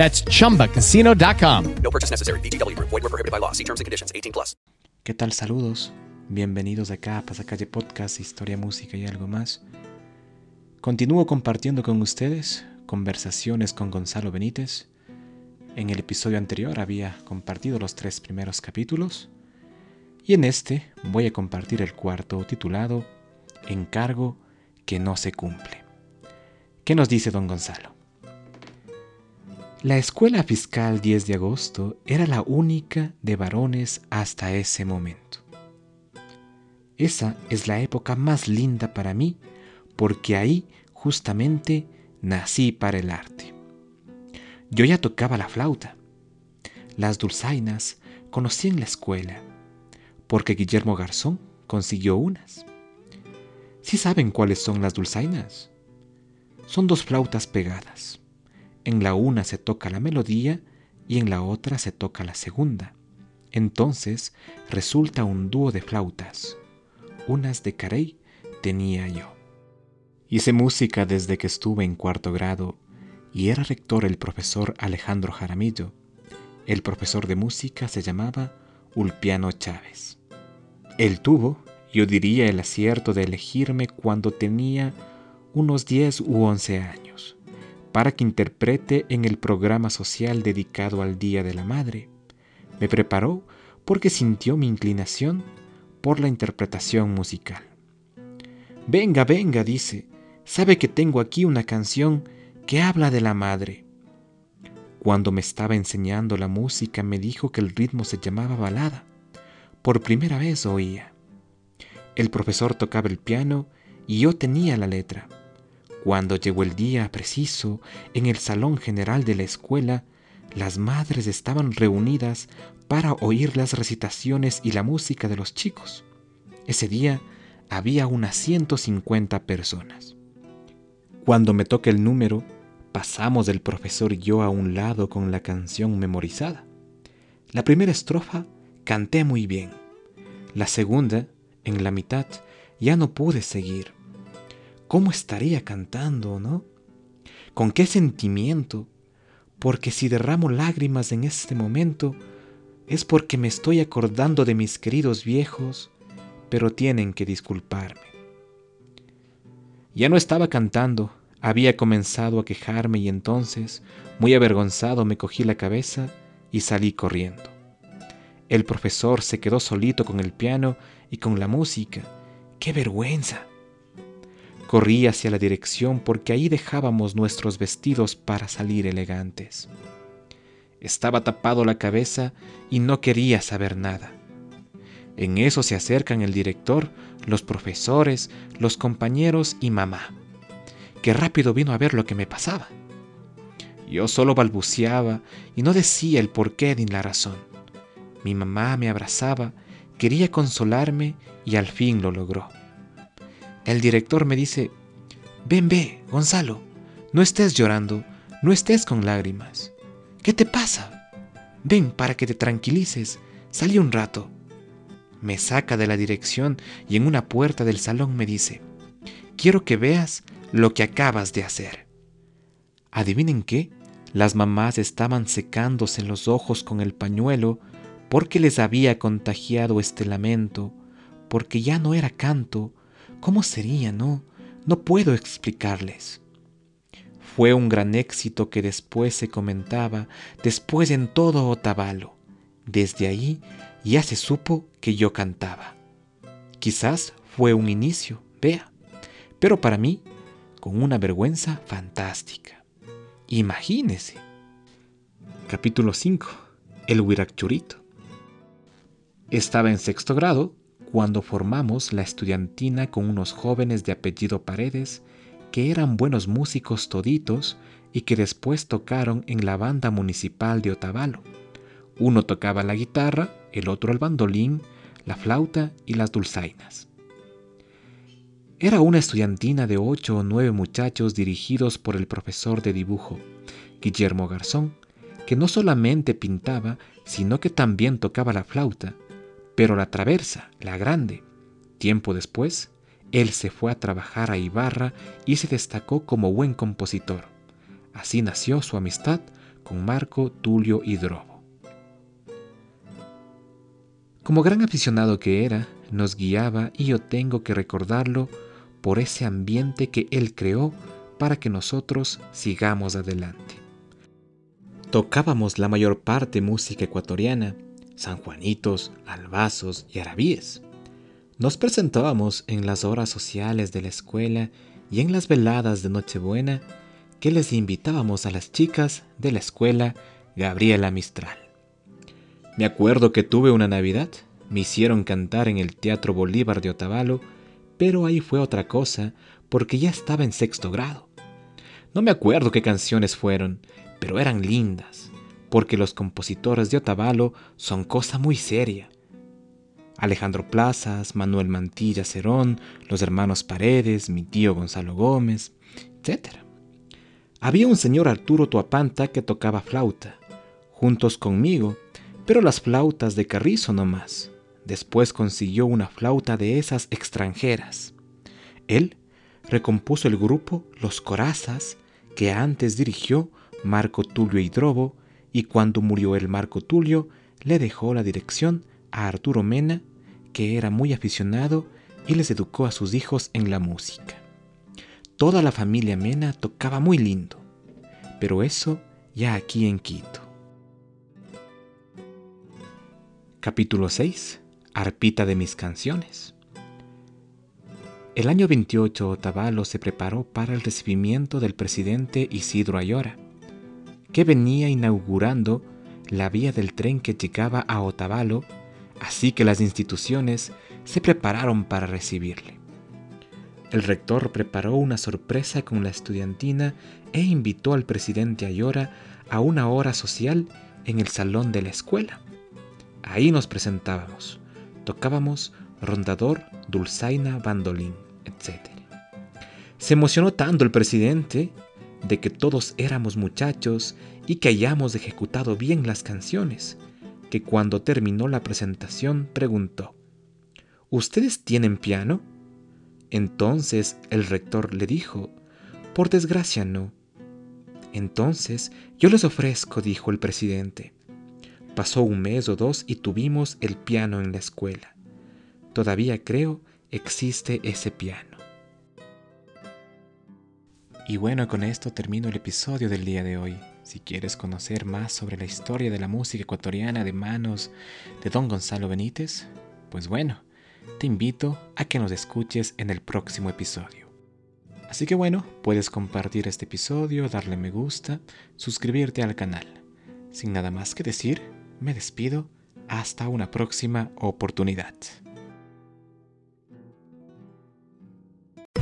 That's chumbacasino.com. No purchase necessary. BGW. Void were prohibited by law. See terms and conditions. 18 plus. ¿Qué tal? Saludos. Bienvenidos acá a Pasacalle Podcast, Historia, Música y algo más. Continúo compartiendo con ustedes conversaciones con Gonzalo Benítez. En el episodio anterior había compartido los tres primeros capítulos y en este voy a compartir el cuarto titulado Encargo que no se cumple. ¿Qué nos dice don Gonzalo? La escuela fiscal 10 de agosto era la única de varones hasta ese momento. Esa es la época más linda para mí porque ahí justamente nací para el arte. Yo ya tocaba la flauta. Las dulzainas conocí en la escuela porque Guillermo Garzón consiguió unas. ¿Sí saben cuáles son las dulzainas? Son dos flautas pegadas en la una se toca la melodía y en la otra se toca la segunda. Entonces resulta un dúo de flautas. Unas de Carey tenía yo. Hice música desde que estuve en cuarto grado y era rector el profesor Alejandro Jaramillo. El profesor de música se llamaba Ulpiano Chávez. Él tuvo, yo diría, el acierto de elegirme cuando tenía unos 10 u 11 años para que interprete en el programa social dedicado al Día de la Madre. Me preparó porque sintió mi inclinación por la interpretación musical. Venga, venga, dice, sabe que tengo aquí una canción que habla de la madre. Cuando me estaba enseñando la música me dijo que el ritmo se llamaba balada. Por primera vez oía. El profesor tocaba el piano y yo tenía la letra. Cuando llegó el día preciso, en el salón general de la escuela, las madres estaban reunidas para oír las recitaciones y la música de los chicos. Ese día había unas 150 personas. Cuando me toca el número, pasamos el profesor y yo a un lado con la canción memorizada. La primera estrofa canté muy bien. La segunda, en la mitad, ya no pude seguir. ¿Cómo estaría cantando, no? ¿Con qué sentimiento? Porque si derramo lágrimas en este momento, es porque me estoy acordando de mis queridos viejos, pero tienen que disculparme. Ya no estaba cantando, había comenzado a quejarme y entonces, muy avergonzado, me cogí la cabeza y salí corriendo. El profesor se quedó solito con el piano y con la música. ¡Qué vergüenza! Corrí hacia la dirección porque ahí dejábamos nuestros vestidos para salir elegantes. Estaba tapado la cabeza y no quería saber nada. En eso se acercan el director, los profesores, los compañeros y mamá, que rápido vino a ver lo que me pasaba. Yo solo balbuceaba y no decía el porqué ni la razón. Mi mamá me abrazaba, quería consolarme y al fin lo logró. El director me dice, ven, ve, Gonzalo, no estés llorando, no estés con lágrimas. ¿Qué te pasa? Ven para que te tranquilices, salí un rato. Me saca de la dirección y en una puerta del salón me dice, quiero que veas lo que acabas de hacer. Adivinen qué, las mamás estaban secándose los ojos con el pañuelo porque les había contagiado este lamento, porque ya no era canto, ¿Cómo sería, no? No puedo explicarles. Fue un gran éxito que después se comentaba, después en todo Otavalo. Desde ahí ya se supo que yo cantaba. Quizás fue un inicio, vea, pero para mí con una vergüenza fantástica. Imagínese. Capítulo 5. El Huirachurito. Estaba en sexto grado cuando formamos la estudiantina con unos jóvenes de apellido Paredes que eran buenos músicos toditos y que después tocaron en la banda municipal de Otavalo. Uno tocaba la guitarra, el otro al bandolín, la flauta y las dulzainas. Era una estudiantina de ocho o nueve muchachos dirigidos por el profesor de dibujo, Guillermo Garzón, que no solamente pintaba, sino que también tocaba la flauta, pero la traversa, la grande. Tiempo después, él se fue a trabajar a Ibarra y se destacó como buen compositor. Así nació su amistad con Marco Tulio Hidrobo. Como gran aficionado que era, nos guiaba y yo tengo que recordarlo por ese ambiente que Él creó para que nosotros sigamos adelante. Tocábamos la mayor parte música ecuatoriana, sanjuanitos, albazos y arabíes. Nos presentábamos en las horas sociales de la escuela y en las veladas de Nochebuena que les invitábamos a las chicas de la escuela Gabriela Mistral. Me acuerdo que tuve una Navidad, me hicieron cantar en el Teatro Bolívar de Otavalo pero ahí fue otra cosa, porque ya estaba en sexto grado. No me acuerdo qué canciones fueron, pero eran lindas, porque los compositores de Otavalo son cosa muy seria. Alejandro Plazas, Manuel Mantilla Cerón, los hermanos Paredes, mi tío Gonzalo Gómez, etc. Había un señor Arturo Tuapanta que tocaba flauta, juntos conmigo, pero las flautas de carrizo no más. Después consiguió una flauta de esas extranjeras. Él recompuso el grupo Los Corazas, que antes dirigió Marco Tulio Hidrobo, y cuando murió el Marco Tulio, le dejó la dirección a Arturo Mena, que era muy aficionado y les educó a sus hijos en la música. Toda la familia Mena tocaba muy lindo, pero eso ya aquí en Quito. Capítulo 6 arpita de mis canciones. El año 28 Otavalo se preparó para el recibimiento del presidente Isidro Ayora, que venía inaugurando la vía del tren que llegaba a Otavalo, así que las instituciones se prepararon para recibirle. El rector preparó una sorpresa con la estudiantina e invitó al presidente Ayora a una hora social en el salón de la escuela. Ahí nos presentábamos Tocábamos rondador, dulzaina, bandolín, etc. Se emocionó tanto el presidente de que todos éramos muchachos y que hayamos ejecutado bien las canciones, que cuando terminó la presentación preguntó, ¿Ustedes tienen piano? Entonces el rector le dijo, por desgracia no. Entonces yo les ofrezco, dijo el presidente. Pasó un mes o dos y tuvimos el piano en la escuela. Todavía creo existe ese piano. Y bueno, con esto termino el episodio del día de hoy. Si quieres conocer más sobre la historia de la música ecuatoriana de manos de don Gonzalo Benítez, pues bueno, te invito a que nos escuches en el próximo episodio. Así que bueno, puedes compartir este episodio, darle me gusta, suscribirte al canal. Sin nada más que decir, me despido hasta una próxima oportunidad.